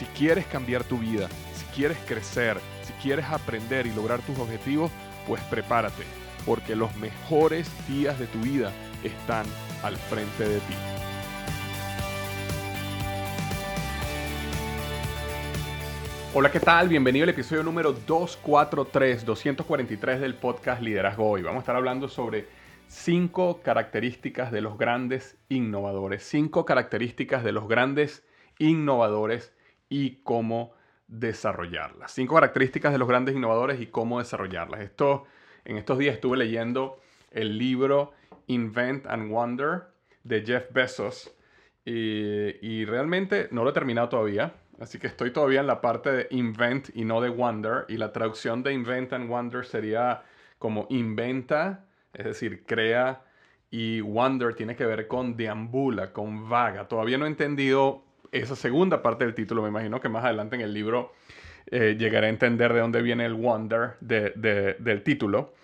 Si quieres cambiar tu vida, si quieres crecer, si quieres aprender y lograr tus objetivos, pues prepárate, porque los mejores días de tu vida están al frente de ti. Hola, ¿qué tal? Bienvenido al episodio número 243, 243 del podcast Liderazgo Hoy. Vamos a estar hablando sobre cinco características de los grandes innovadores. Cinco características de los grandes innovadores y cómo desarrollarlas. Cinco características de los grandes innovadores y cómo desarrollarlas. Esto, en estos días estuve leyendo el libro Invent and Wonder de Jeff Bezos y, y realmente no lo he terminado todavía. Así que estoy todavía en la parte de invent y no de wonder. Y la traducción de invent and wonder sería como inventa, es decir, crea. Y wonder tiene que ver con deambula, con vaga. Todavía no he entendido esa segunda parte del título. Me imagino que más adelante en el libro eh, llegaré a entender de dónde viene el wonder del título.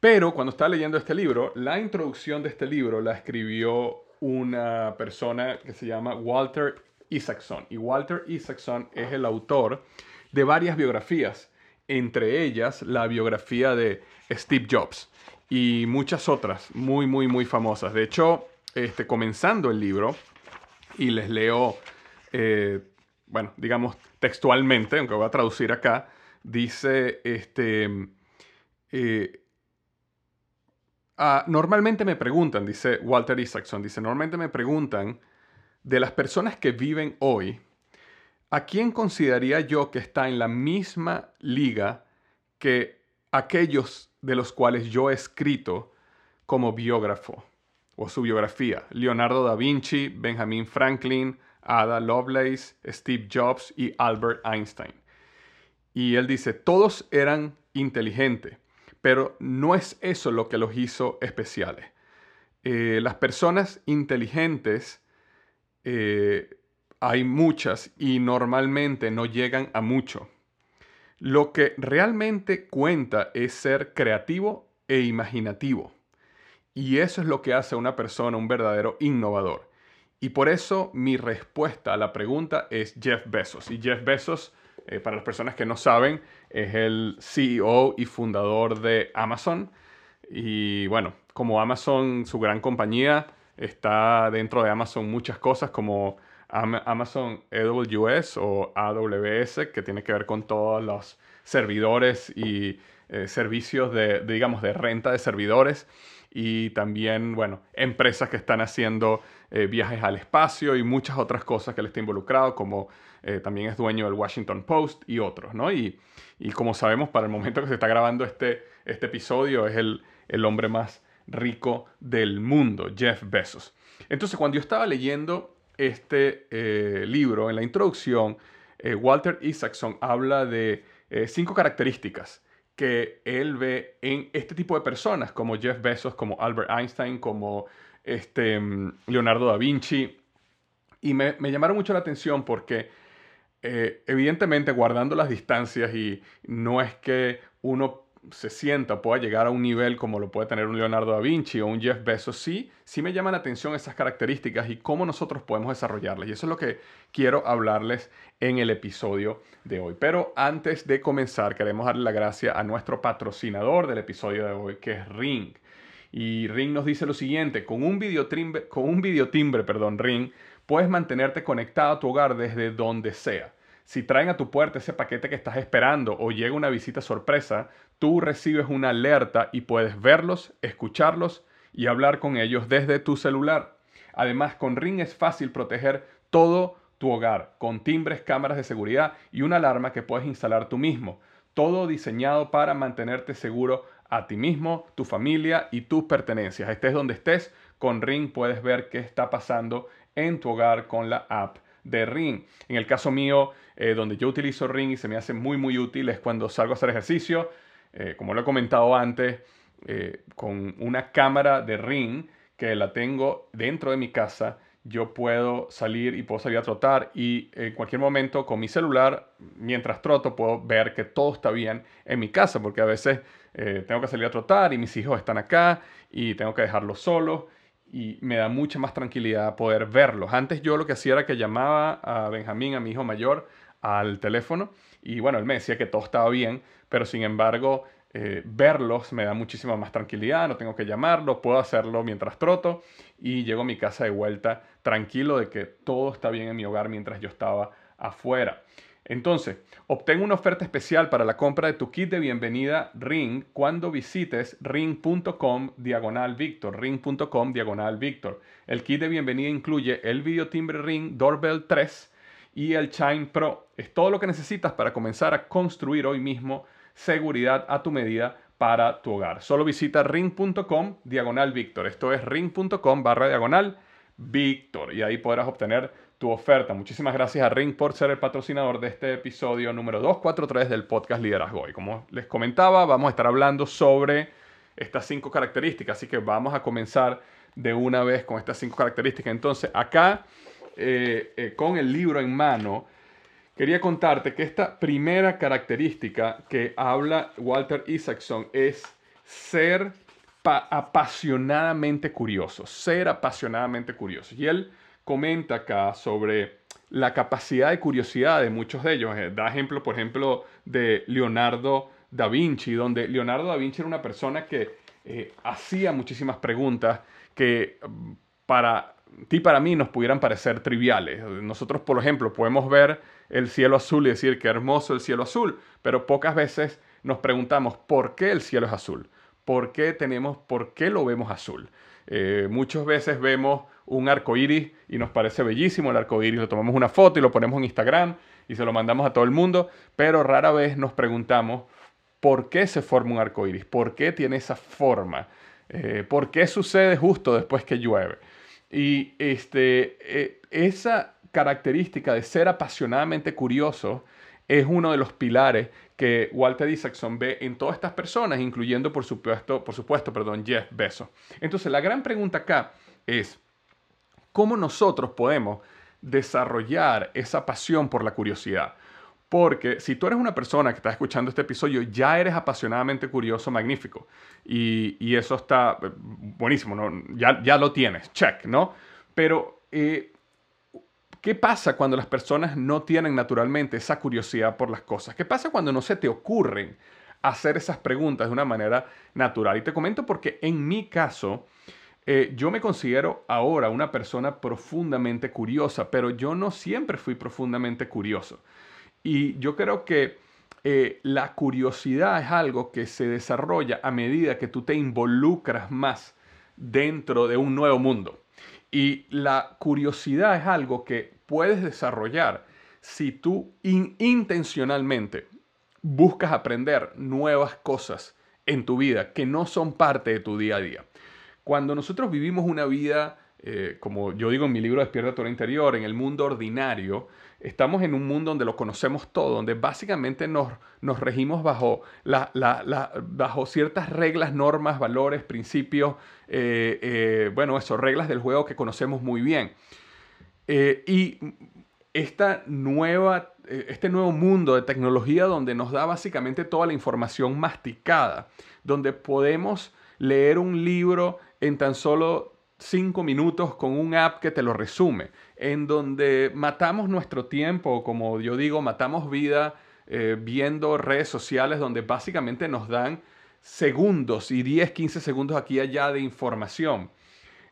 Pero cuando estaba leyendo este libro, la introducción de este libro la escribió una persona que se llama Walter Isaacson. Y Walter Isaacson es el autor de varias biografías, entre ellas la biografía de Steve Jobs y muchas otras muy, muy, muy famosas. De hecho, este, comenzando el libro, y les leo, eh, bueno, digamos textualmente, aunque voy a traducir acá, dice, este, eh, ah, normalmente me preguntan, dice Walter Isaacson, dice, normalmente me preguntan, de las personas que viven hoy, ¿a quién consideraría yo que está en la misma liga que aquellos de los cuales yo he escrito como biógrafo o su biografía? Leonardo da Vinci, Benjamin Franklin, Ada Lovelace, Steve Jobs y Albert Einstein. Y él dice, todos eran inteligentes, pero no es eso lo que los hizo especiales. Eh, las personas inteligentes eh, hay muchas y normalmente no llegan a mucho. Lo que realmente cuenta es ser creativo e imaginativo. Y eso es lo que hace a una persona un verdadero innovador. Y por eso mi respuesta a la pregunta es Jeff Bezos. Y Jeff Bezos, eh, para las personas que no saben, es el CEO y fundador de Amazon. Y bueno, como Amazon, su gran compañía, Está dentro de Amazon muchas cosas como Amazon AWS o AWS, que tiene que ver con todos los servidores y eh, servicios de, digamos, de renta de servidores. Y también, bueno, empresas que están haciendo eh, viajes al espacio y muchas otras cosas que él está involucrado, como eh, también es dueño del Washington Post y otros, ¿no? Y, y, como sabemos, para el momento que se está grabando este, este episodio, es el, el hombre más rico del mundo, Jeff Bezos. Entonces, cuando yo estaba leyendo este eh, libro, en la introducción, Walter Isaacson habla de cinco características que él ve en este tipo de personas, como Jeff Bezos, como Albert Einstein, como este, Leonardo da Vinci. Y me, llamaron mucho la atención porque evidentemente guardando las distancias y no es que uno se sienta pueda llegar a un nivel como lo puede tener un Leonardo da Vinci o un Jeff Bezos, sí, sí me llaman la atención esas características y cómo nosotros podemos desarrollarlas. Y eso es lo que quiero hablarles en el episodio de hoy. Pero antes de comenzar, queremos darle la gracia a nuestro patrocinador del episodio de hoy, que es Ring. Y Ring nos dice lo siguiente, con un videotimbre, con un videotimbre, perdón, Ring, puedes mantenerte conectado a tu hogar desde donde sea. Si traen a tu puerta ese paquete que estás esperando o llega una visita sorpresa, tú recibes una alerta y puedes verlos, escucharlos y hablar con ellos desde tu celular. Además, con Ring es fácil proteger todo tu hogar, con timbres, cámaras de seguridad y una alarma que puedes instalar tú mismo. Todo diseñado para mantenerte seguro a ti mismo, tu familia y tus pertenencias. Estés donde estés, con Ring puedes ver qué está pasando en tu hogar con la app de Ring. En el caso mío, eh, donde yo utilizo Ring y se me hace muy muy útil es cuando salgo a hacer ejercicio, eh, como lo he comentado antes, eh, con una cámara de Ring que la tengo dentro de mi casa, yo puedo salir y puedo salir a trotar y en cualquier momento con mi celular, mientras troto, puedo ver que todo está bien en mi casa, porque a veces tengo que salir a trotar y mis hijos están acá y tengo que dejarlos solos y me da mucha más tranquilidad poder verlos. Antes yo lo que hacía era que llamaba a Benjamín, a mi hijo mayor, al teléfono y bueno, él me decía que todo estaba bien, pero sin embargo eh, verlos me da muchísima más tranquilidad, no tengo que llamarlo, puedo hacerlo mientras troto y llego a mi casa de vuelta tranquilo de que todo está bien en mi hogar mientras yo estaba afuera. Entonces, obtén una oferta especial para la compra de tu kit de bienvenida Ring cuando visites ring.com diagonal Victor, ring.com diagonal Victor. El kit de bienvenida incluye el video timbre Ring Doorbell 3 y el Chime Pro. Es todo lo que necesitas para comenzar a construir hoy mismo seguridad a tu medida para tu hogar. Solo visita ring.com diagonal Victor. Esto es ring.com barra diagonal Victor y ahí podrás obtener tu oferta. Muchísimas gracias a Ring por ser el patrocinador de este episodio número 243 del podcast Liderazgo. Y como les comentaba, vamos a estar hablando sobre estas cinco características, así que vamos a comenzar de una vez con estas cinco características. Entonces, acá, eh, eh, con el libro en mano, quería contarte que esta primera característica que habla Walter Isaacson es ser apasionadamente curioso, ser apasionadamente curioso. Y él comenta acá sobre la capacidad de curiosidad de muchos de ellos. Eh, da ejemplo, por ejemplo, de Leonardo da Vinci, donde Leonardo da Vinci era una persona que eh, hacía muchísimas preguntas que mm, para ti para mí nos pudieran parecer triviales. Nosotros, por ejemplo, podemos ver el cielo azul y decir que hermoso el cielo azul, pero pocas veces nos preguntamos por qué el cielo es azul, por qué tenemos, por qué lo vemos azul. Eh, muchas veces vemos un arco iris y nos parece bellísimo el arco iris, lo tomamos una foto y lo ponemos en Instagram y se lo mandamos a todo el mundo, pero rara vez nos preguntamos por qué se forma un arco iris, por qué tiene esa forma, eh, por qué sucede justo después que llueve. Y este, eh, esa característica de ser apasionadamente curioso es uno de los pilares que Walter Isaacson ve en todas estas personas, incluyendo por supuesto, por supuesto perdón, Jeff Bezos. Entonces la gran pregunta acá es, ¿cómo nosotros podemos desarrollar esa pasión por la curiosidad? Porque si tú eres una persona que está escuchando este episodio, ya eres apasionadamente curioso, magnífico. Y, eso está eh, buenísimo, ¿no? ya, ya lo tienes, check, ¿no? Pero eh, ¿Qué pasa cuando las personas no tienen naturalmente esa curiosidad por las cosas? ¿Qué pasa cuando no se te ocurren hacer esas preguntas de una manera natural? Y te comento porque en mi caso, eh, yo me considero ahora una persona profundamente curiosa, pero yo no siempre fui profundamente curioso. Y yo creo que eh, la curiosidad es algo que se desarrolla a medida que tú te involucras más dentro de un nuevo mundo. Y la curiosidad es algo que puedes desarrollar si tú intencionalmente buscas aprender nuevas cosas en tu vida que no son parte de tu día a día. Cuando nosotros vivimos una vida, eh, como yo digo en mi libro Despierta tu interior, en el mundo ordinario, estamos en un mundo donde lo conocemos todo, donde básicamente nos, nos regimos bajo, bajo ciertas reglas, normas, valores, principios, eh, eh, bueno, eso, reglas del juego que conocemos muy bien. Y esta nueva, este nuevo mundo de tecnología donde nos da básicamente toda la información masticada, donde podemos leer un libro en tan solo cinco minutos con un app que te lo resume, en donde matamos nuestro tiempo, como yo digo, matamos vida eh, viendo redes sociales donde básicamente nos dan segundos y 10, 15 segundos aquí y allá de información.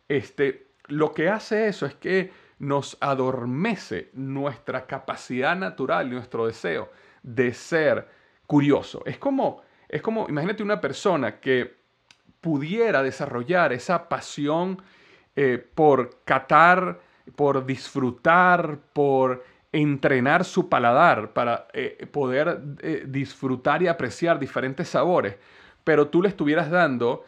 Este, lo que hace eso es que nos adormece nuestra capacidad natural y nuestro deseo de ser curioso. Es como, es como, imagínate una persona que pudiera desarrollar esa pasión eh, por catar, por disfrutar, por entrenar su paladar para eh, poder eh, disfrutar y apreciar diferentes sabores, pero tú le estuvieras dando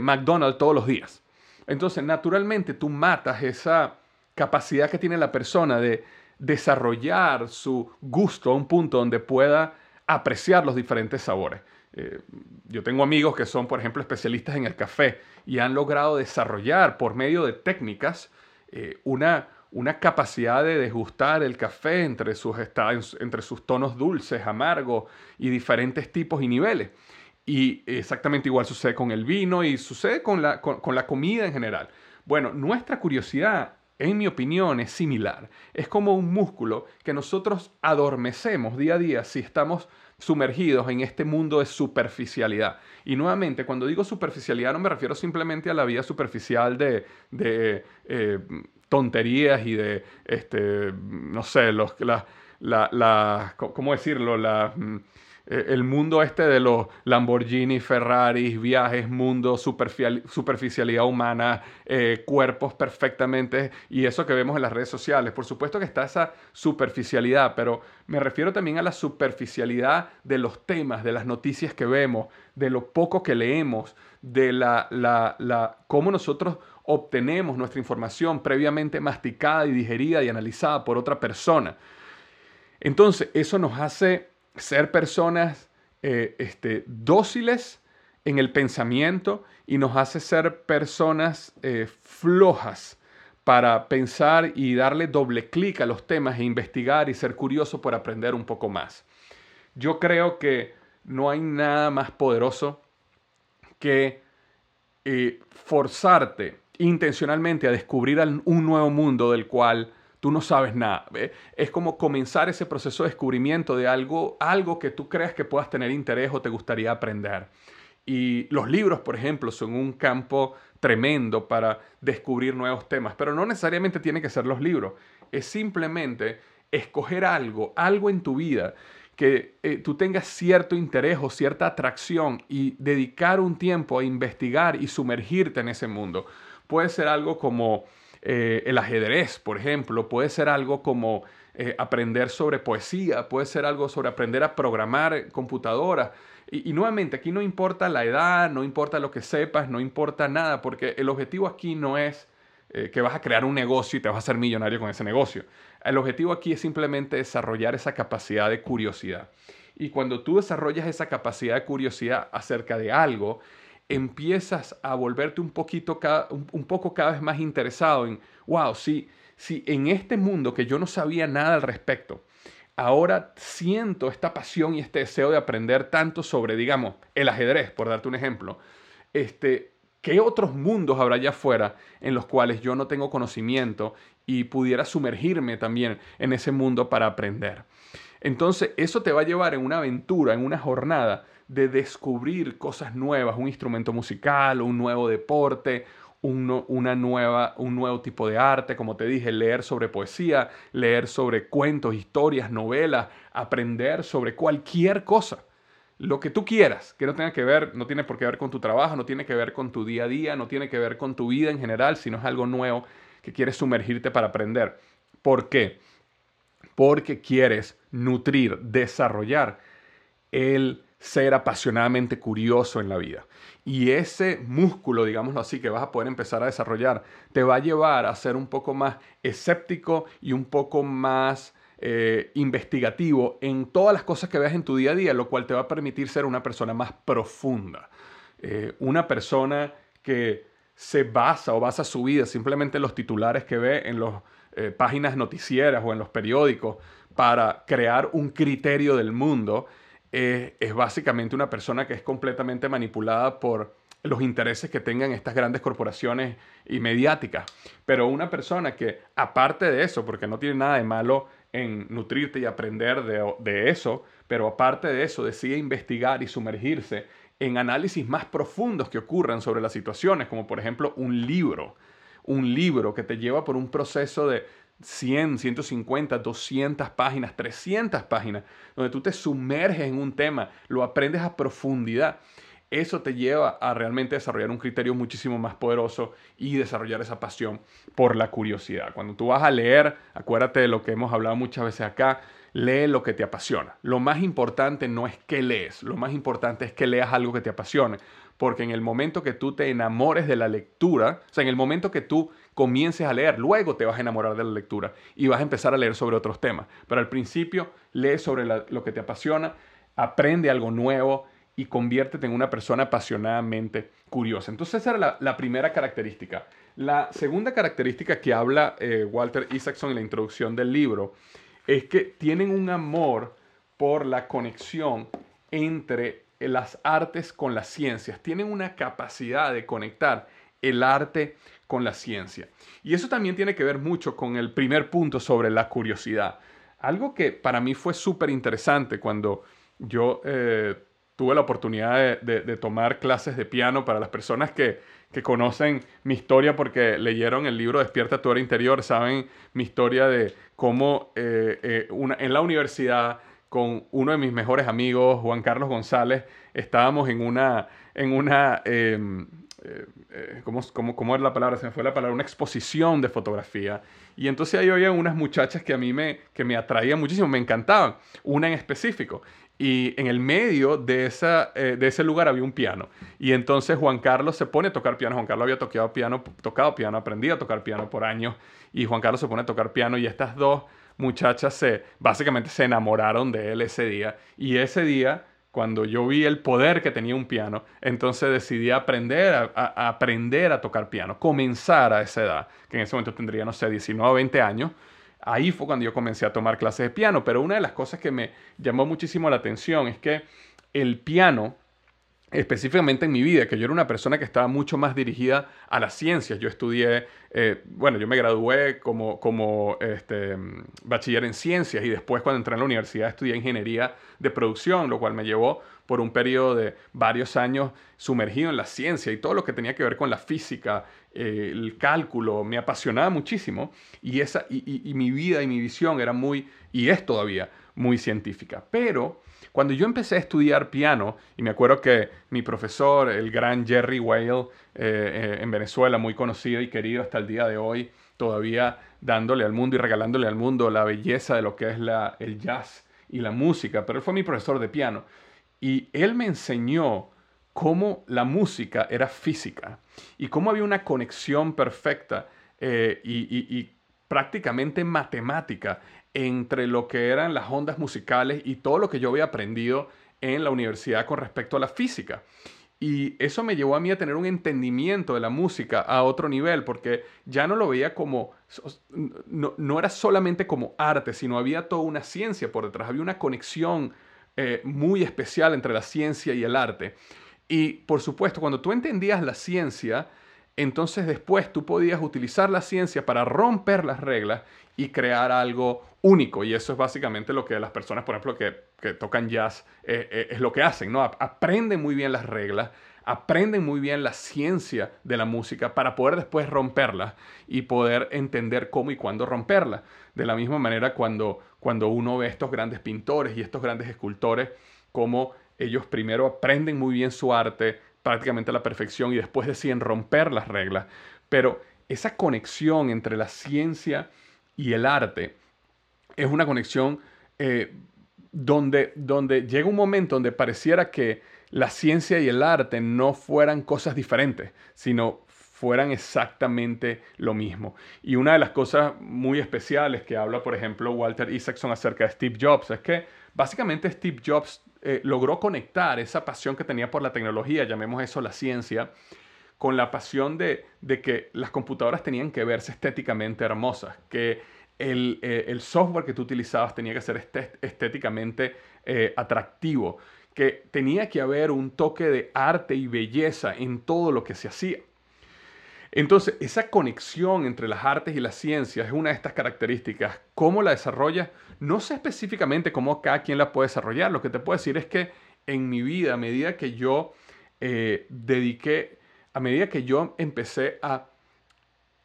McDonald's todos los días. Entonces, naturalmente, tú matas esa capacidad que tiene la persona de, desarrollar su gusto a un punto donde pueda apreciar los diferentes sabores. Eh, yo tengo amigos que son, por ejemplo, especialistas en el café y han logrado desarrollar por medio de técnicas eh, una, una capacidad de degustar el café entre sus, entre sus tonos dulces, amargos y diferentes tipos y niveles. Y exactamente igual sucede con el vino y sucede con la, con la comida en general. Bueno, nuestra curiosidad en mi opinión, es similar. Es como un músculo que nosotros adormecemos día a día si estamos sumergidos en este mundo de superficialidad. Y nuevamente, cuando digo superficialidad no me refiero simplemente a la vida superficial de, eh, tonterías y de, este, no sé, los, la, ¿cómo decirlo? La, mm, el mundo este de los Lamborghini, Ferraris, viajes, mundo, superficialidad humana, eh, cuerpos perfectamente y eso que vemos en las redes sociales. Por supuesto que está esa superficialidad, pero me refiero también a la superficialidad de los temas, de las noticias que vemos, de lo poco que leemos, de la, la, la cómo nosotros obtenemos nuestra información previamente masticada y digerida y analizada por otra persona. Entonces, eso nos hace ser personas eh, este, dóciles en el pensamiento y nos hace ser personas eh, flojas para pensar y darle doble clic a los temas e investigar y ser curioso por aprender un poco más. Yo creo que no hay nada más poderoso que eh, forzarte intencionalmente a descubrir un nuevo mundo del cual tú no sabes nada. Es como comenzar ese proceso de descubrimiento de algo, algo que tú creas que puedas tener interés o te gustaría aprender. Y los libros, por ejemplo, son un campo tremendo para descubrir nuevos temas, pero no necesariamente tiene que ser los libros. Es simplemente escoger algo, algo en tu vida que eh, tú tengas cierto interés o cierta atracción y dedicar un tiempo a investigar y sumergirte en ese mundo. Puede ser algo como eh, el ajedrez, por ejemplo, puede ser algo como eh, aprender sobre poesía, puede ser algo sobre aprender a programar computadoras. Y, nuevamente, aquí no importa la edad, no importa lo que sepas, no importa nada, porque el objetivo aquí no es eh, que vas a crear un negocio y te vas a hacer millonario con ese negocio. El objetivo aquí es simplemente desarrollar esa capacidad de curiosidad. Y cuando tú desarrollas esa capacidad de curiosidad acerca de algo, empiezas a volverte un, poquito, un, poco cada vez más interesado en, wow, si, si en este mundo que yo no sabía nada al respecto, ahora siento esta pasión y este deseo de aprender tanto sobre, digamos, el ajedrez, por darte un ejemplo, este, ¿qué otros mundos habrá allá afuera en los cuales yo no tengo conocimiento y pudiera sumergirme también en ese mundo para aprender? Entonces, eso te va a llevar en una aventura, en una jornada de descubrir cosas nuevas, un instrumento musical, un nuevo deporte, un, una nueva, un nuevo tipo de arte, como te dije, leer sobre poesía, leer sobre cuentos, historias, novelas, aprender sobre cualquier cosa. Lo que tú quieras, que no tenga que ver, no tiene por qué ver con tu trabajo, no tiene que ver con tu día a día, no tiene que ver con tu vida en general, sino es algo nuevo que quieres sumergirte para aprender. ¿Por qué? Porque quieres nutrir, desarrollar el ser apasionadamente curioso en la vida. Y ese músculo, digámoslo así, que vas a poder empezar a desarrollar, te va a llevar a ser un poco más escéptico y un poco más eh, investigativo en todas las cosas que veas en tu día a día, lo cual te va a permitir ser una persona más profunda. Eh, una persona que se basa o basa su vida simplemente en los titulares que ve en las eh, páginas noticieras o en los periódicos para crear un criterio del mundo es básicamente una persona que es completamente manipulada por los intereses que tengan estas grandes corporaciones y mediáticas. Pero una persona que, aparte de eso, porque no tiene nada de malo en nutrirte y aprender de, de eso, pero aparte de eso, decide investigar y sumergirse en análisis más profundos que ocurran sobre las situaciones, como por ejemplo un libro, un libro que te lleva por un proceso de, 100, 150, 200 páginas, 300 páginas, donde tú te sumerges en un tema, lo aprendes a profundidad. Eso te lleva a realmente desarrollar un criterio muchísimo más poderoso y desarrollar esa pasión por la curiosidad. Cuando tú vas a leer, acuérdate de lo que hemos hablado muchas veces acá, lee lo que te apasiona. Lo más importante no es que lees, lo más importante es que leas algo que te apasione, porque en el momento que tú te enamores de la lectura, o sea, en el momento que tú comiences a leer. Luego te vas a enamorar de la lectura y vas a empezar a leer sobre otros temas. Pero al principio, lee sobre lo que te apasiona, aprende algo nuevo y conviértete en una persona apasionadamente curiosa. Entonces esa era la, primera característica. La segunda característica que habla eh, Walter Isaacson en la introducción del libro es que tienen un amor por la conexión entre las artes con las ciencias, tienen una capacidad de conectar el arte con la ciencia. Y eso también tiene que ver mucho con el primer punto sobre la curiosidad. Algo que para mí fue súper interesante cuando yo eh, tuve la oportunidad de, tomar clases de piano para las personas que, conocen mi historia porque leyeron el libro Despierta tu hora interior, saben mi historia de cómo eh, eh, en la universidad con uno de mis mejores amigos, Juan Carlos González, estábamos en una, en una em, eh, eh, ¿cómo, cómo, era la palabra? Se me fue la palabra, una exposición de fotografía. Y entonces ahí había unas muchachas que a mí me, que me atraían muchísimo, me encantaban, una en específico. Y en el medio de, esa, eh, de ese lugar había un piano. Y entonces Juan Carlos se pone a tocar piano. Juan Carlos había tocado piano, tocado piano, aprendido a tocar piano por años. Y Juan Carlos se pone a tocar piano y estas dos muchachas se, básicamente se enamoraron de él ese día. Y ese día, cuando yo vi el poder que tenía un piano, entonces decidí aprender a, aprender a tocar piano, comenzar a esa edad, que en ese momento tendría, no sé, 19 o 20 años. Ahí fue cuando yo comencé a tomar clases de piano, pero una de las cosas que me llamó muchísimo la atención es que el piano específicamente en mi vida, que yo era una persona que estaba mucho más dirigida a las ciencias. Yo estudié, eh, bueno, yo me gradué como, como este, bachiller en ciencias y después cuando entré en la universidad estudié ingeniería de producción, lo cual me llevó por un periodo de varios años sumergido en la ciencia y todo lo que tenía que ver con la física, eh, el cálculo, me apasionaba muchísimo y, esa, y mi vida y mi visión era muy, y es todavía, muy científica. Pero cuando yo empecé a estudiar piano, y me acuerdo que mi profesor, el gran Jerry Whale, eh, eh, en Venezuela, muy conocido y querido hasta el día de hoy, todavía dándole al mundo y regalándole al mundo la belleza de lo que es el jazz y la música, pero él fue mi profesor de piano. Y él me enseñó cómo la música era física y cómo había una conexión perfecta eh, y, prácticamente matemática entre lo que eran las ondas musicales y todo lo que yo había aprendido en la universidad con respecto a la física. Y eso me llevó a mí a tener un entendimiento de la música a otro nivel, porque ya no lo veía como, no, era solamente como arte, sino había toda una ciencia por detrás, había una conexión eh, muy especial entre la ciencia y el arte. Y por supuesto, cuando tú entendías la ciencia, entonces después tú podías utilizar la ciencia para romper las reglas y crear algo único. Y eso es básicamente lo que las personas, por ejemplo, que, tocan jazz, eh, eh, es lo que hacen, ¿no? Aprenden muy bien las reglas, aprenden muy bien la ciencia de la música para poder después romperla y poder entender cómo y cuándo romperla. De la misma manera cuando, cuando uno ve estos grandes pintores y estos grandes escultores, cómo ellos primero aprenden muy bien su arte, prácticamente a la perfección y después deciden romper las reglas. Pero esa conexión entre la ciencia y el arte es una conexión eh, donde, donde llega un momento donde pareciera que la ciencia y el arte no fueran cosas diferentes, sino fueran exactamente lo mismo. Y una de las cosas muy especiales que habla, por ejemplo, Walter Isaacson acerca de Steve Jobs es que básicamente Steve Jobs eh, logró conectar esa pasión que tenía por la tecnología, llamemos eso la ciencia, con la pasión de, que las computadoras tenían que verse estéticamente hermosas, que el, eh, software que tú utilizabas tenía que ser estéticamente eh, atractivo, que tenía que haber un toque de arte y belleza en todo lo que se hacía. Entonces, esa conexión entre las artes y las ciencias es una de estas características. ¿Cómo la desarrolla? No sé específicamente cómo cada quien la puede desarrollar. Lo que te puedo decir es que en mi vida, a medida que yo eh, dediqué, a medida que yo empecé a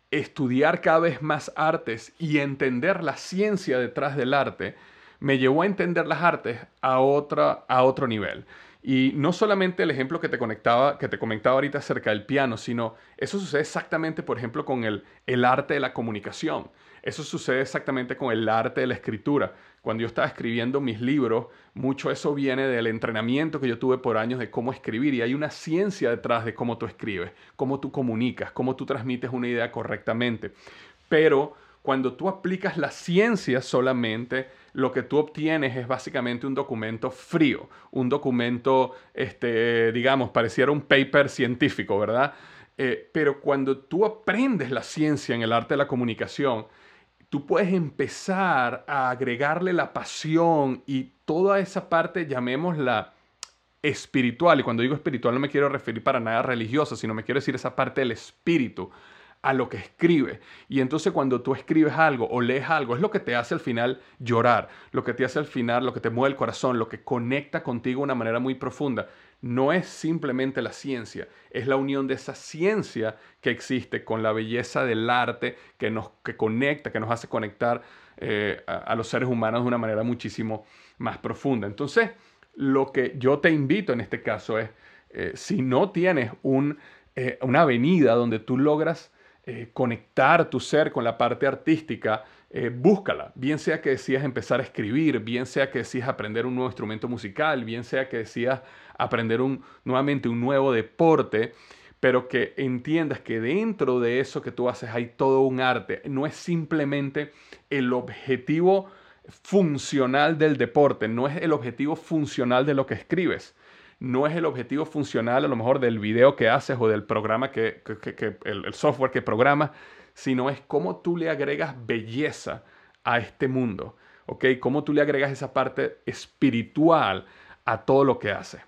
estudiar cada vez más artes y entender la ciencia detrás del arte, me llevó a entender las artes a, otra, a otro nivel. Y no solamente el ejemplo que te, conectaba, que te comentaba ahorita acerca del piano, sino eso sucede exactamente, por ejemplo, con el, el arte de la comunicación. Eso sucede exactamente con el arte de la escritura. Cuando yo estaba escribiendo mis libros, mucho eso viene del entrenamiento que yo tuve por años de cómo escribir y hay una ciencia detrás de cómo tú escribes, cómo tú comunicas, cómo tú transmites una idea correctamente. Pero cuando tú aplicas la ciencia solamente, lo que tú obtienes es básicamente un documento frío, un documento, este, digamos, pareciera un paper científico, ¿verdad? Eh, pero cuando tú aprendes la ciencia en el arte de la comunicación, tú puedes empezar a agregarle la pasión y toda esa parte, llamémosla espiritual. Y cuando digo espiritual no me quiero referir para nada religiosa, sino me quiero decir esa parte del espíritu a lo que escribe. Y entonces cuando tú escribes algo o lees algo, es lo que te hace al final llorar, lo que te hace al final, lo que te mueve el corazón, lo que conecta contigo de una manera muy profunda. No es simplemente la ciencia, es la unión de esa ciencia que existe con la belleza del arte que nos que conecta, que nos hace conectar eh, a, los seres humanos de una manera muchísimo más profunda. Entonces, lo que yo te invito en este caso es, eh, si no tienes un, eh, una avenida donde tú logras eh, conectar tu ser con la parte artística, eh, búscala. Bien sea que decías empezar a escribir, bien sea que decías aprender un nuevo instrumento musical, bien sea que decías aprender un, nuevamente un nuevo deporte, pero que entiendas que dentro de eso que tú haces hay todo un arte. No es simplemente el objetivo funcional del deporte, no es el objetivo funcional de lo que escribes no es el objetivo funcional a lo mejor del video que haces o del programa que, el, software que programas, sino es cómo tú le agregas belleza a este mundo, ¿ok? Cómo tú le agregas esa parte espiritual a todo lo que haces.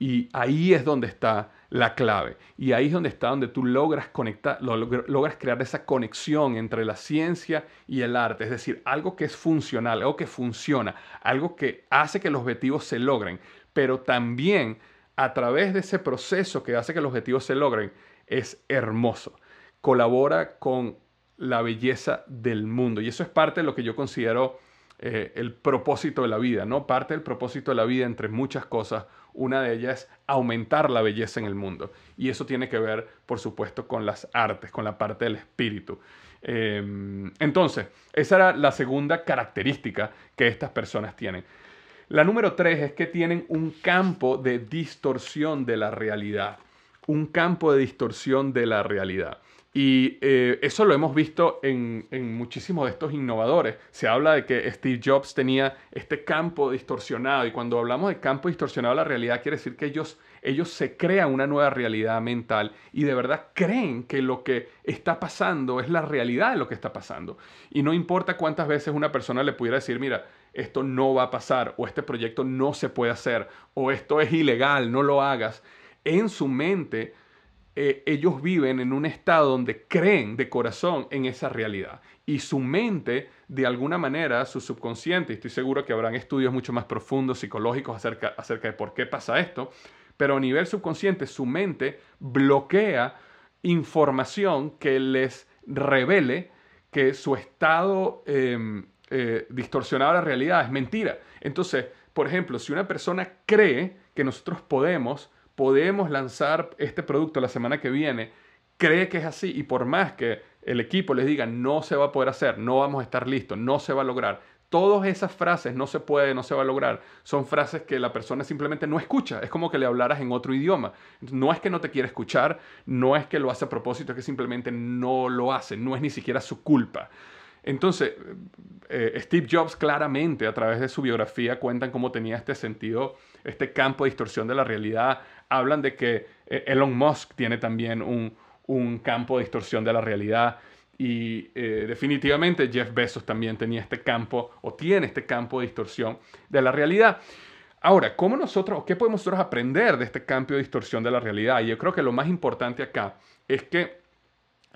Y ahí es donde está la clave. Y ahí es donde está donde tú logras conectar, logras crear esa conexión entre la ciencia y el arte. Es decir, algo que es funcional, algo que funciona, algo que hace que los objetivos se logren, pero también a través de ese proceso que hace que los objetivos se logren, es hermoso. Colabora con la belleza del mundo. Y eso es parte de lo que yo considero eh, el propósito de la vida, ¿no? Parte del propósito de la vida, entre muchas cosas, una de ellas es aumentar la belleza en el mundo. Y eso tiene que ver, por supuesto, con las artes, con la parte del espíritu. Em, entonces, esa era la segunda característica que estas personas tienen. La número tres es que tienen un campo de distorsión de la realidad. Un campo de distorsión de la realidad. Y eh, eso lo hemos visto en, muchísimos de estos innovadores. Se habla de que Steve Jobs tenía este campo distorsionado y cuando hablamos de campo distorsionado de la realidad quiere decir que ellos, ellos se crean una nueva realidad mental y de verdad creen que lo que está pasando es la realidad de lo que está pasando. Y no importa cuántas veces una persona le pudiera decir, mira, esto no va a pasar o este proyecto no se puede hacer o esto es ilegal, no lo hagas. En su mente, eh, ellos viven en un estado donde creen de corazón en esa realidad. Y su mente, de alguna manera, su subconsciente, y estoy seguro que habrán estudios mucho más profundos, psicológicos acerca, acerca de por qué pasa esto, pero a nivel subconsciente, su mente bloquea información que les revele que su estado em, eh, distorsionado de la realidad es mentira. Entonces, por ejemplo, si una persona cree que nosotros podemos, podemos lanzar este producto la semana que viene, cree que es así y por más que el equipo les diga no se va a poder hacer, no vamos a estar listos, no se va a lograr, todas esas frases no se puede, no se va a lograr, son frases que la persona simplemente no escucha. Es como que le hablaras en otro idioma. No es que no te quiera escuchar, no es que lo hace a propósito, es que simplemente no lo hace, no es ni siquiera su culpa. Entonces, eh, Steve Jobs claramente a través de su biografía cuentan cómo tenía este sentido, este campo de distorsión de la realidad. Hablan de que eh, Elon Musk tiene también un, campo de distorsión de la realidad. Y eh, definitivamente Jeff Bezos también tenía este campo o tiene este campo de distorsión de la realidad. Ahora, ¿cómo nosotros, qué podemos nosotros aprender de este campo de distorsión de la realidad? Y yo creo que lo más importante acá es que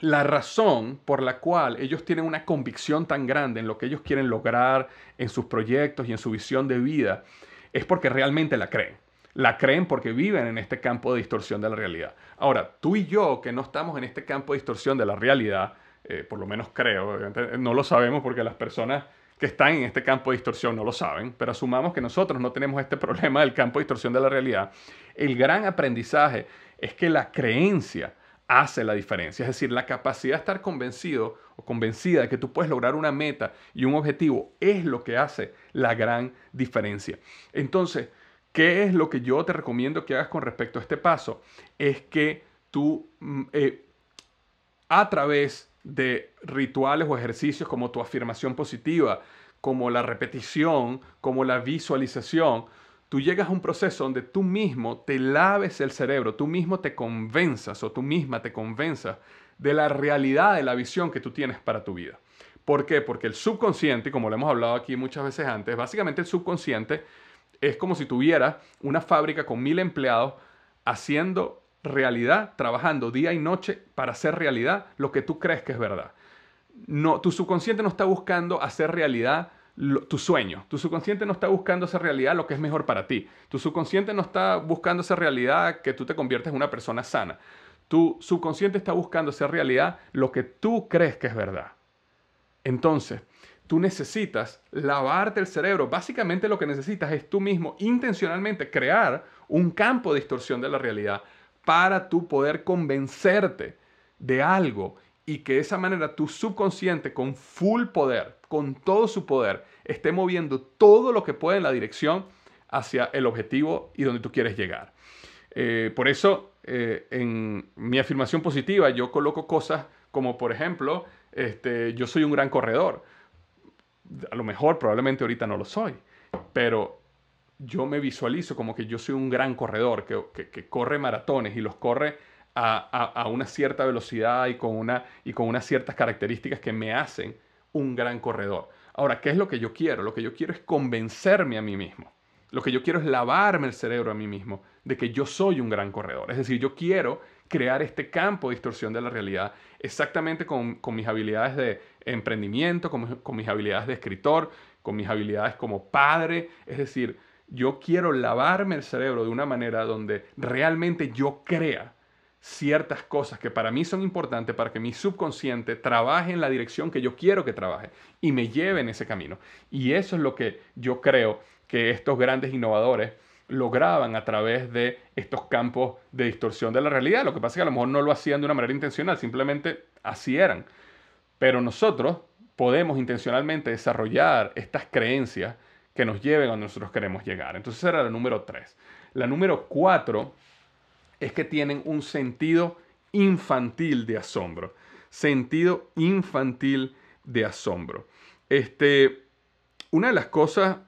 la razón por la cual ellos tienen una convicción tan grande en lo que ellos quieren lograr en sus proyectos y en su visión de vida es porque realmente la creen. La creen porque viven en este campo de distorsión de la realidad. Ahora, tú y yo que no estamos en este campo de distorsión de la realidad, eh, por lo menos creo, no lo sabemos porque las personas que están en este campo de distorsión no lo saben, pero asumamos que nosotros no tenemos este problema del campo de distorsión de la realidad. El gran aprendizaje es que la creencia, hace la diferencia. Es decir, la capacidad de estar convencido o convencida de que tú puedes lograr una meta y un objetivo, es lo que hace la gran diferencia. Entonces, ¿qué es lo que yo te recomiendo que hagas con respecto a este paso? Es que tú mm, eh, a través de rituales o ejercicios como tu afirmación positiva, como la repetición, como la visualización, tú llegas a un proceso donde tú mismo te laves el cerebro, tú mismo te convenzas o tú misma te convenzas de la realidad de la visión que tú tienes para tu vida. ¿Por qué? Porque el subconsciente, como lo hemos hablado aquí muchas veces antes, básicamente el subconsciente es como si tuviera una fábrica con mil empleados haciendo realidad, trabajando día y noche para hacer realidad lo que tú crees que es verdad. No, tu subconsciente no está buscando hacer realidad tu sueño. Tu subconsciente no está buscando hacer realidad lo que es mejor para ti. Tu subconsciente no está buscando hacer realidad que tú te conviertes en una persona sana. Tu subconsciente está buscando hacer realidad lo que tú crees que es verdad. Entonces, tú necesitas lavarte el cerebro. Básicamente lo que necesitas es tú mismo intencionalmente crear un campo de distorsión de la realidad para tú poder convencerte de algo y que de esa manera tu subconsciente con full poder, con todo su poder, esté moviendo todo lo que puede en la dirección hacia el objetivo y donde tú quieres llegar. Eh, por eso, eh, en mi afirmación positiva, yo coloco cosas como, por ejemplo, este, yo soy un gran corredor. A lo mejor, probablemente ahorita no lo soy, pero yo me visualizo como que yo soy un gran corredor que, corre maratones y los corre a, una cierta velocidad y con, una, y con unas ciertas características que me hacen un gran corredor. Ahora, ¿qué es lo que yo quiero? Lo que yo quiero es convencerme a mí mismo. Lo que yo quiero es lavarme el cerebro a mí mismo de que yo soy un gran corredor. Es decir, yo quiero crear este campo de distorsión de la realidad exactamente con, mis habilidades de emprendimiento, con, con mis habilidades de escritor, con mis habilidades como padre. Es decir, yo quiero lavarme el cerebro de una manera donde realmente yo crea ciertas cosas que para mí son importantes para que mi subconsciente trabaje en la dirección que yo quiero que trabaje y me lleve en ese camino. Y eso es lo que yo creo que estos grandes innovadores lograban a través de estos campos de distorsión de la realidad. Lo que pasa es que a lo mejor no lo hacían de una manera intencional, simplemente así eran. Pero nosotros podemos intencionalmente desarrollar estas creencias que nos lleven a donde nosotros queremos llegar. Entonces era la número tres. La número cuatro es que tienen un sentido infantil de asombro. Sentido infantil de asombro. Este, una de las cosas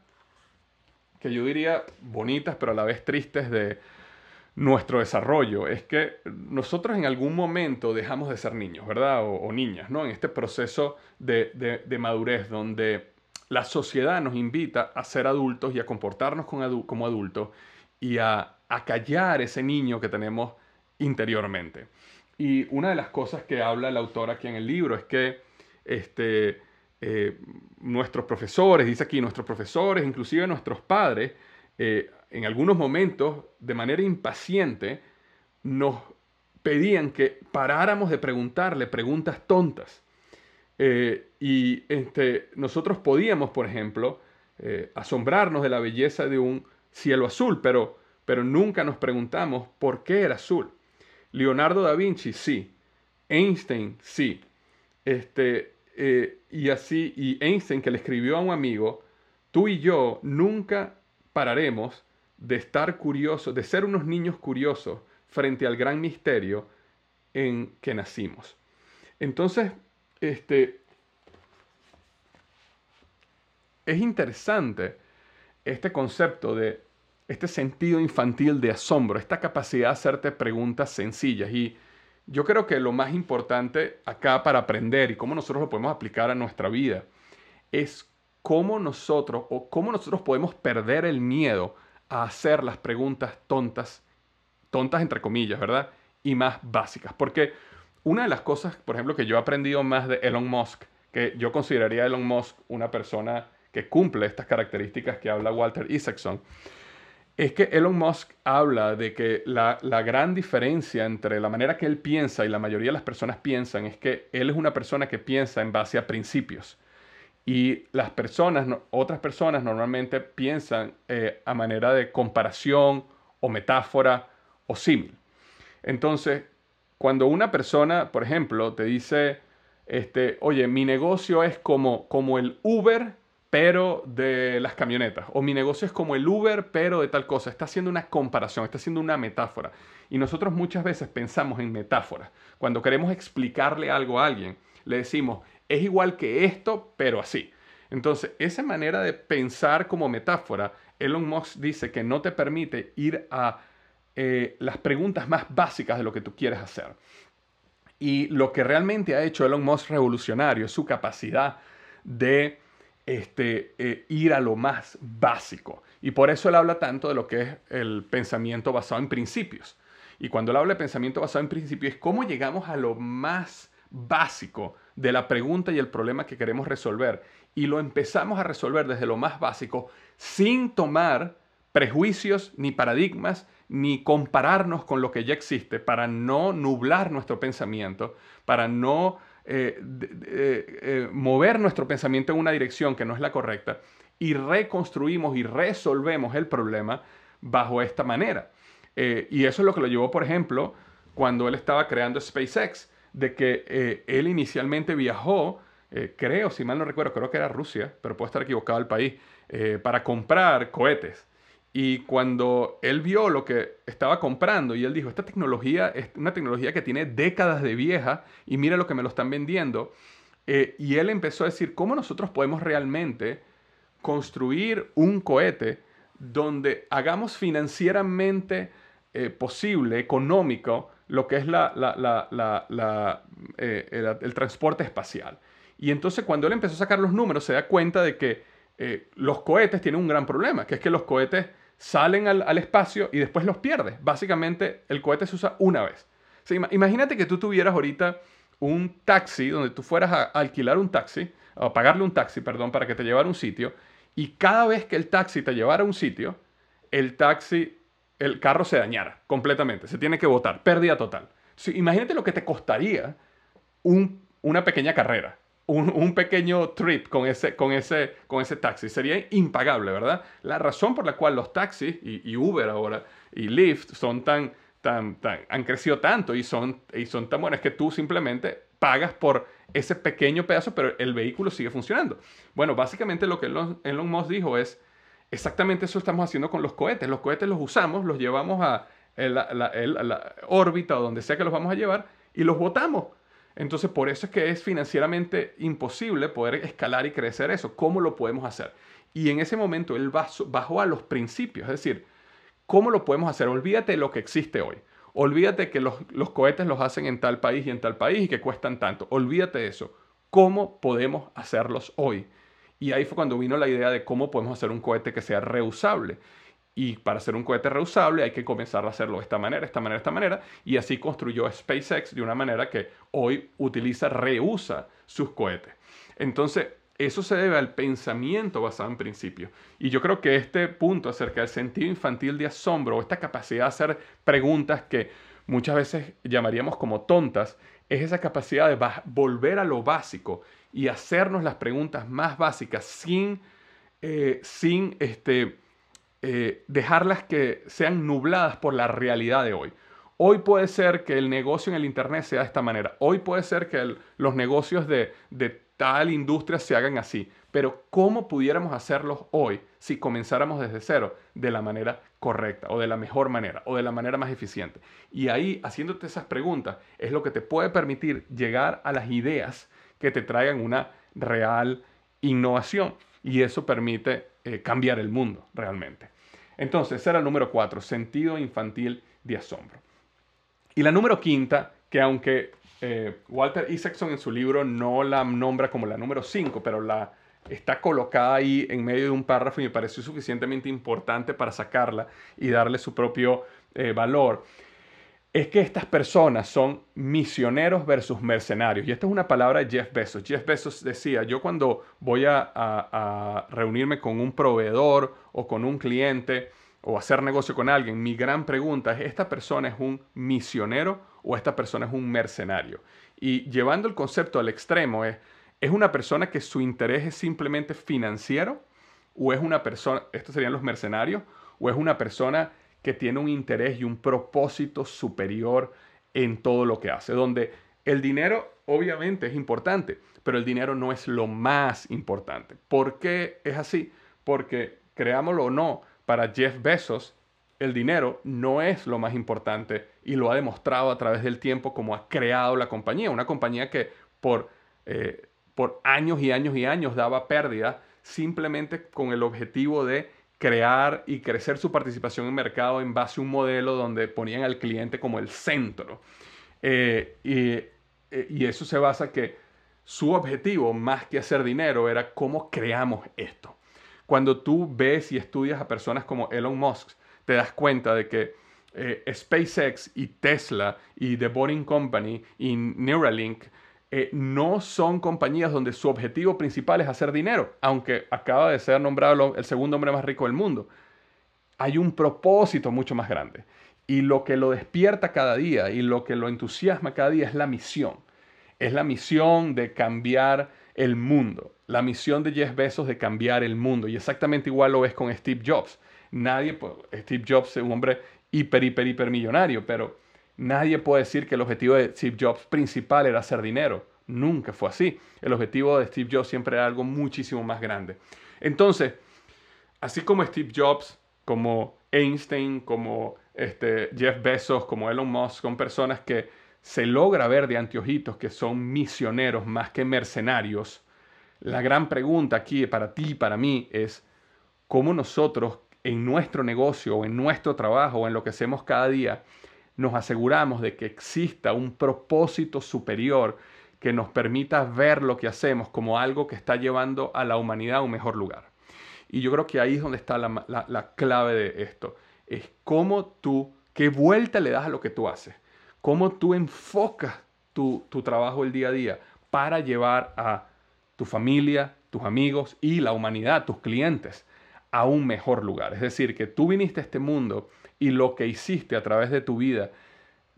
que yo diría bonitas pero a la vez tristes de nuestro desarrollo es que nosotros en algún momento dejamos de ser niños, ¿verdad? O, niñas, ¿no? En este proceso de, de madurez donde la sociedad nos invita a ser adultos y a comportarnos como adultos y a, callar ese niño que tenemos interiormente. Y una de las cosas que habla el autor aquí en el libro es que este, eh, nuestros profesores, dice aquí, nuestros profesores, inclusive nuestros padres, eh, en algunos momentos, de manera impaciente, nos pedían que paráramos de preguntarle preguntas tontas. Eh, y este, nosotros podíamos, por ejemplo, asombrarnos de la belleza de un cielo azul, pero, pero nunca nos preguntamos por qué era azul. Leonardo da Vinci, sí. Einstein, sí. Este, eh, y así, y Einstein que le escribió a un amigo, tú y yo nunca pararemos de estar curiosos, de ser unos niños curiosos frente al gran misterio en que nacimos. Entonces, este, es interesante este concepto de este sentido infantil de asombro, esta capacidad de hacerte preguntas sencillas. Y yo creo que lo más importante acá para aprender y cómo nosotros lo podemos aplicar a nuestra vida es cómo nosotros o cómo nosotros podemos perder el miedo a hacer las preguntas tontas, tontas entre comillas, ¿verdad? Y más básicas. Porque una de las cosas, por ejemplo, que yo he aprendido más de Elon Musk, que yo consideraría Elon Musk una persona que cumple estas características que habla Walter Isaacson, es que Elon Musk habla de que la, gran diferencia entre la manera que él piensa y la mayoría de las personas piensan es que él es una persona que piensa en base a principios. Y las personas, otras personas normalmente piensan eh, a manera de comparación o metáfora o símil. Entonces, cuando una persona, por ejemplo, te dice, este, oye, mi negocio es como, como el Uber, pero de las camionetas. O mi negocio es como el Uber, pero de tal cosa. Está haciendo una comparación, está haciendo una metáfora. Y nosotros muchas veces pensamos en metáforas. Cuando queremos explicarle algo a alguien, le decimos, es igual que esto, pero así. Entonces, esa manera de pensar como metáfora, Elon Musk dice que no te permite ir a eh, las preguntas más básicas de lo que tú quieres hacer. Y lo que realmente ha hecho Elon Musk revolucionario es su capacidad de este, eh, ir a lo más básico. Y por eso él habla tanto de lo que es el pensamiento basado en principios. Y cuando él habla de pensamiento basado en principios es cómo llegamos a lo más básico de la pregunta y el problema que queremos resolver. Y lo empezamos a resolver desde lo más básico sin tomar prejuicios ni paradigmas ni compararnos con lo que ya existe para no nublar nuestro pensamiento, para no eh, eh, mover nuestro pensamiento en una dirección que no es la correcta y reconstruimos y resolvemos el problema bajo esta manera. Eh, y eso es lo que lo llevó, por ejemplo, cuando él estaba creando SpaceX, de que él inicialmente viajó, creo, si mal no recuerdo, creo que era Rusia, pero puede estar equivocado el país, para comprar cohetes. Y cuando él vio lo que estaba comprando y él dijo, esta tecnología es una tecnología que tiene décadas de vieja y mira lo que me lo están vendiendo. Eh, y él empezó a decir, ¿cómo nosotros podemos realmente construir un cohete donde hagamos financieramente eh, posible, económico, lo que es la, eh, el, el transporte espacial? Y entonces cuando él empezó a sacar los números se da cuenta de que eh, los cohetes tienen un gran problema, que es que los cohetes salen al, espacio y después los pierdes. Básicamente, el cohete se usa una vez. imagínate que tú tuvieras ahorita un taxi donde tú fueras a, alquilar un taxi, o pagarle un taxi, perdón, para que te llevara a un sitio, y cada vez que el taxi te llevara a un sitio, el taxi, el carro se dañara completamente, se tiene que botar, pérdida total. imagínate lo que te costaría una pequeña carrera un, pequeño trip con ese, con, ese, con ese taxi. Sería impagable, ¿verdad? La razón por la cual los taxis y, Uber ahora y Lyft son tan, tan, tan, han crecido tanto y son, y son tan buenos que tú simplemente pagas por ese pequeño pedazo, pero el vehículo sigue funcionando. Bueno, básicamente lo que Elon, Elon Musk dijo es, exactamente eso estamos haciendo con los cohetes. Los cohetes los usamos, los llevamos a la, la órbita o donde sea que los vamos a llevar y los botamos entonces, por eso es que es financieramente imposible poder escalar y crecer eso. ¿Cómo lo podemos hacer? Y en ese momento él bajó a los principios, es decir, ¿cómo lo podemos hacer? Olvídate de lo que existe hoy. Olvídate que los, cohetes los hacen en tal país y en tal país y que cuestan tanto. Olvídate de eso. ¿Cómo podemos hacerlos hoy? Y ahí fue cuando vino la idea de cómo podemos hacer un cohete que sea reusable. Y para hacer un cohete reusable hay que comenzar a hacerlo de esta manera, esta manera, esta manera. Y así construyó SpaceX de una manera que hoy utiliza, reusa sus cohetes. Entonces, eso se debe al pensamiento basado en principios. Y yo creo que este punto acerca del sentido infantil de asombro o esta capacidad de hacer preguntas que muchas veces llamaríamos como tontas, es esa capacidad de volver a lo básico y hacernos las preguntas más básicas sin, eh, sin este, eh, dejarlas que sean nubladas por la realidad de hoy. Hoy puede ser que el negocio en el Internet sea de esta manera. Hoy puede ser que los negocios de, de tal industria se hagan así. Pero ¿cómo pudiéramos hacerlos hoy si comenzáramos desde cero de la manera correcta o de la mejor manera o de la manera más eficiente? Y ahí, haciéndote esas preguntas, es lo que te puede permitir llegar a las ideas que te traigan una real innovación. Y eso permite eh, cambiar el mundo realmente. Entonces, era el número cuatro, sentido infantil de asombro. Y la número quinta, que aunque eh, Walter Isaacson en su libro no la nombra como la número cinco, pero la está colocada ahí en medio de un párrafo y me pareció suficientemente importante para sacarla y darle su propio eh, valor, es que estas personas son misioneros versus mercenarios. Y esta es una palabra de Jeff Bezos. Jeff Bezos decía, yo cuando voy a, reunirme con un proveedor o con un cliente o hacer negocio con alguien, mi gran pregunta es, ¿esta persona es un misionero o esta persona es un mercenario? Y llevando el concepto al extremo es, ¿es una persona que su interés es simplemente financiero? ¿O es una persona, estos serían los mercenarios? ¿O es una persona que tiene un interés y un propósito superior en todo lo que hace, donde el dinero obviamente es importante, pero el dinero no es lo más importante. ¿Por qué es así? Porque, creámoslo o no, para Jeff Bezos, el dinero no es lo más importante y lo ha demostrado a través del tiempo como ha creado la compañía. Una compañía que por, eh, por años y años y años daba pérdida simplemente con el objetivo de crear y crecer su participación en mercado en base a un modelo donde ponían al cliente como el centro. Eh, eh, y, eso se basa que su objetivo, más que hacer dinero, era cómo creamos esto. Cuando tú ves y estudias a personas como Elon Musk, te das cuenta de que eh, SpaceX y Tesla y The Boring Company y Neuralink eh, no son compañías donde su objetivo principal es hacer dinero, aunque acaba de ser nombrado el segundo hombre más rico del mundo. Hay un propósito mucho más grande. Y lo que lo despierta cada día y lo que lo entusiasma cada día es la misión. Es la misión de cambiar el mundo. La misión de Jeff Bezos de cambiar el mundo. Y exactamente igual lo ves con Steve Jobs. Nadie, pues, Steve Jobs es un hombre hiper, hiper, hiper millonario, pero nadie puede decir que el objetivo de Steve Jobs principal era hacer dinero. Nunca fue así. El objetivo de Steve Jobs siempre era algo muchísimo más grande. Entonces, así como Steve Jobs, como Einstein, como este, Jeff Bezos, como Elon Musk, son personas que se logra ver de anteojitos que son misioneros más que mercenarios. La gran pregunta aquí para ti y para mí es cómo nosotros en nuestro negocio o en nuestro trabajo o en lo que hacemos cada día, nos aseguramos de que exista un propósito superior que nos permita ver lo que hacemos como algo que está llevando a la humanidad a un mejor lugar. Y yo creo que ahí es donde está la, clave de esto. Es cómo tú, qué vuelta le das a lo que tú haces. Cómo tú enfocas tu, tu trabajo el día a día para llevar a tu familia, tus amigos y la humanidad, tus clientes, a un mejor lugar. Es decir, que tú viniste a este mundo y lo que hiciste a través de tu vida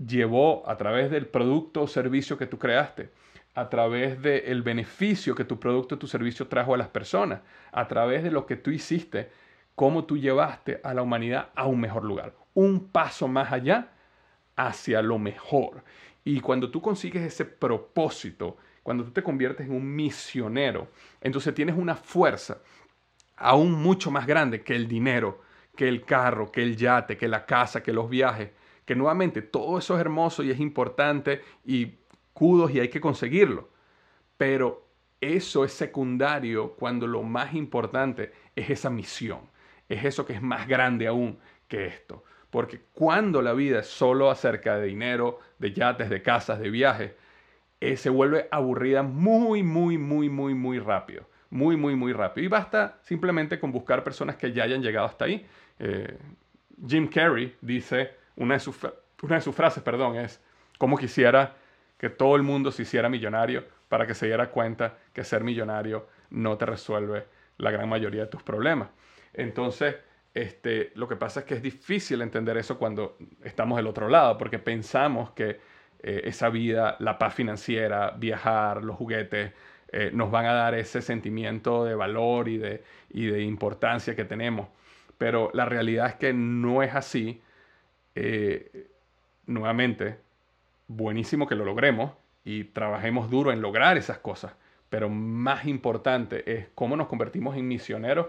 llevó a través del producto o servicio que tú creaste, a través del beneficio que tu producto o tu servicio trajo a las personas, a través de lo que tú hiciste, cómo tú llevaste a la humanidad a un mejor lugar, un paso más allá hacia lo mejor. Y cuando tú consigues ese propósito, cuando tú te conviertes en un misionero, entonces tienes una fuerza aún mucho más grande que el dinero, que el carro, que el yate, que la casa, que los viajes, que nuevamente todo eso es hermoso y es importante y kudos y hay que conseguirlo. Pero eso es secundario cuando lo más importante es esa misión, es eso que es más grande aún que esto. Porque cuando la vida es solo acerca de dinero, de yates, de casas, de viajes, eh, se vuelve aburrida muy, muy, muy, muy, muy rápido muy, muy, muy rápido. Y basta simplemente con buscar personas que ya hayan llegado hasta ahí. Eh, Jim Carrey dice, una de, sus, frases, perdón, es, como quisiera que todo el mundo se hiciera millonario para que se diera cuenta que ser millonario no te resuelve la gran mayoría de tus problemas. Entonces, este, lo que pasa es que es difícil entender eso cuando estamos del otro lado, porque pensamos que eh, esa vida, la paz financiera, viajar, los juguetes, eh, nos van a dar ese sentimiento de valor y de, y de importancia que tenemos. Pero la realidad es que no es así. Eh, nuevamente, buenísimo que lo logremos y trabajemos duro en lograr esas cosas. Pero más importante es cómo nos convertimos en misioneros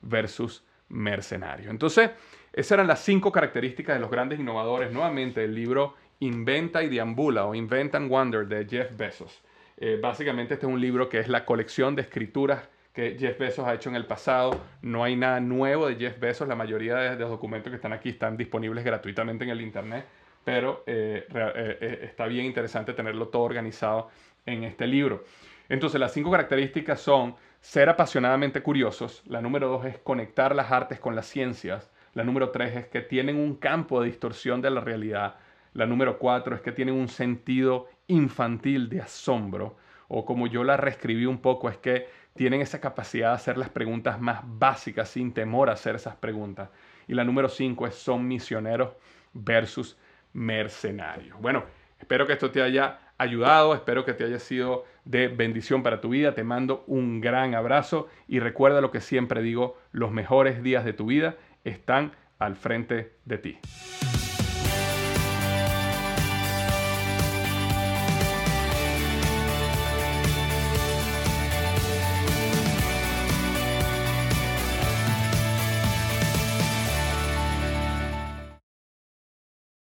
versus mercenarios. Entonces, esas eran las cinco características de los grandes innovadores. Nuevamente, el libro Inventa y Deambula o Invent and Wonder de Jeff Bezos. Eh, básicamente este es un libro que es la colección de escrituras que Jeff Bezos ha hecho en el pasado. No hay nada nuevo de Jeff Bezos. La mayoría de, los documentos que están aquí están disponibles gratuitamente en el Internet. Pero eh, eh, está bien interesante tenerlo todo organizado en este libro. Entonces las cinco características son ser apasionadamente curiosos. La número dos es conectar las artes con las ciencias. La número tres es que tienen un campo de distorsión de la realidad. La número cuatro es que tienen un sentido infantil de asombro, o como yo la reescribí un poco, es que tienen esa capacidad de hacer las preguntas más básicas sin temor a hacer esas preguntas. Y la número cinco es son misioneros versus mercenarios. Bueno, espero que esto te haya ayudado, espero que te haya sido de bendición para tu vida. Te mando un gran abrazo y recuerda lo que siempre digo, los mejores días de tu vida están al frente de ti.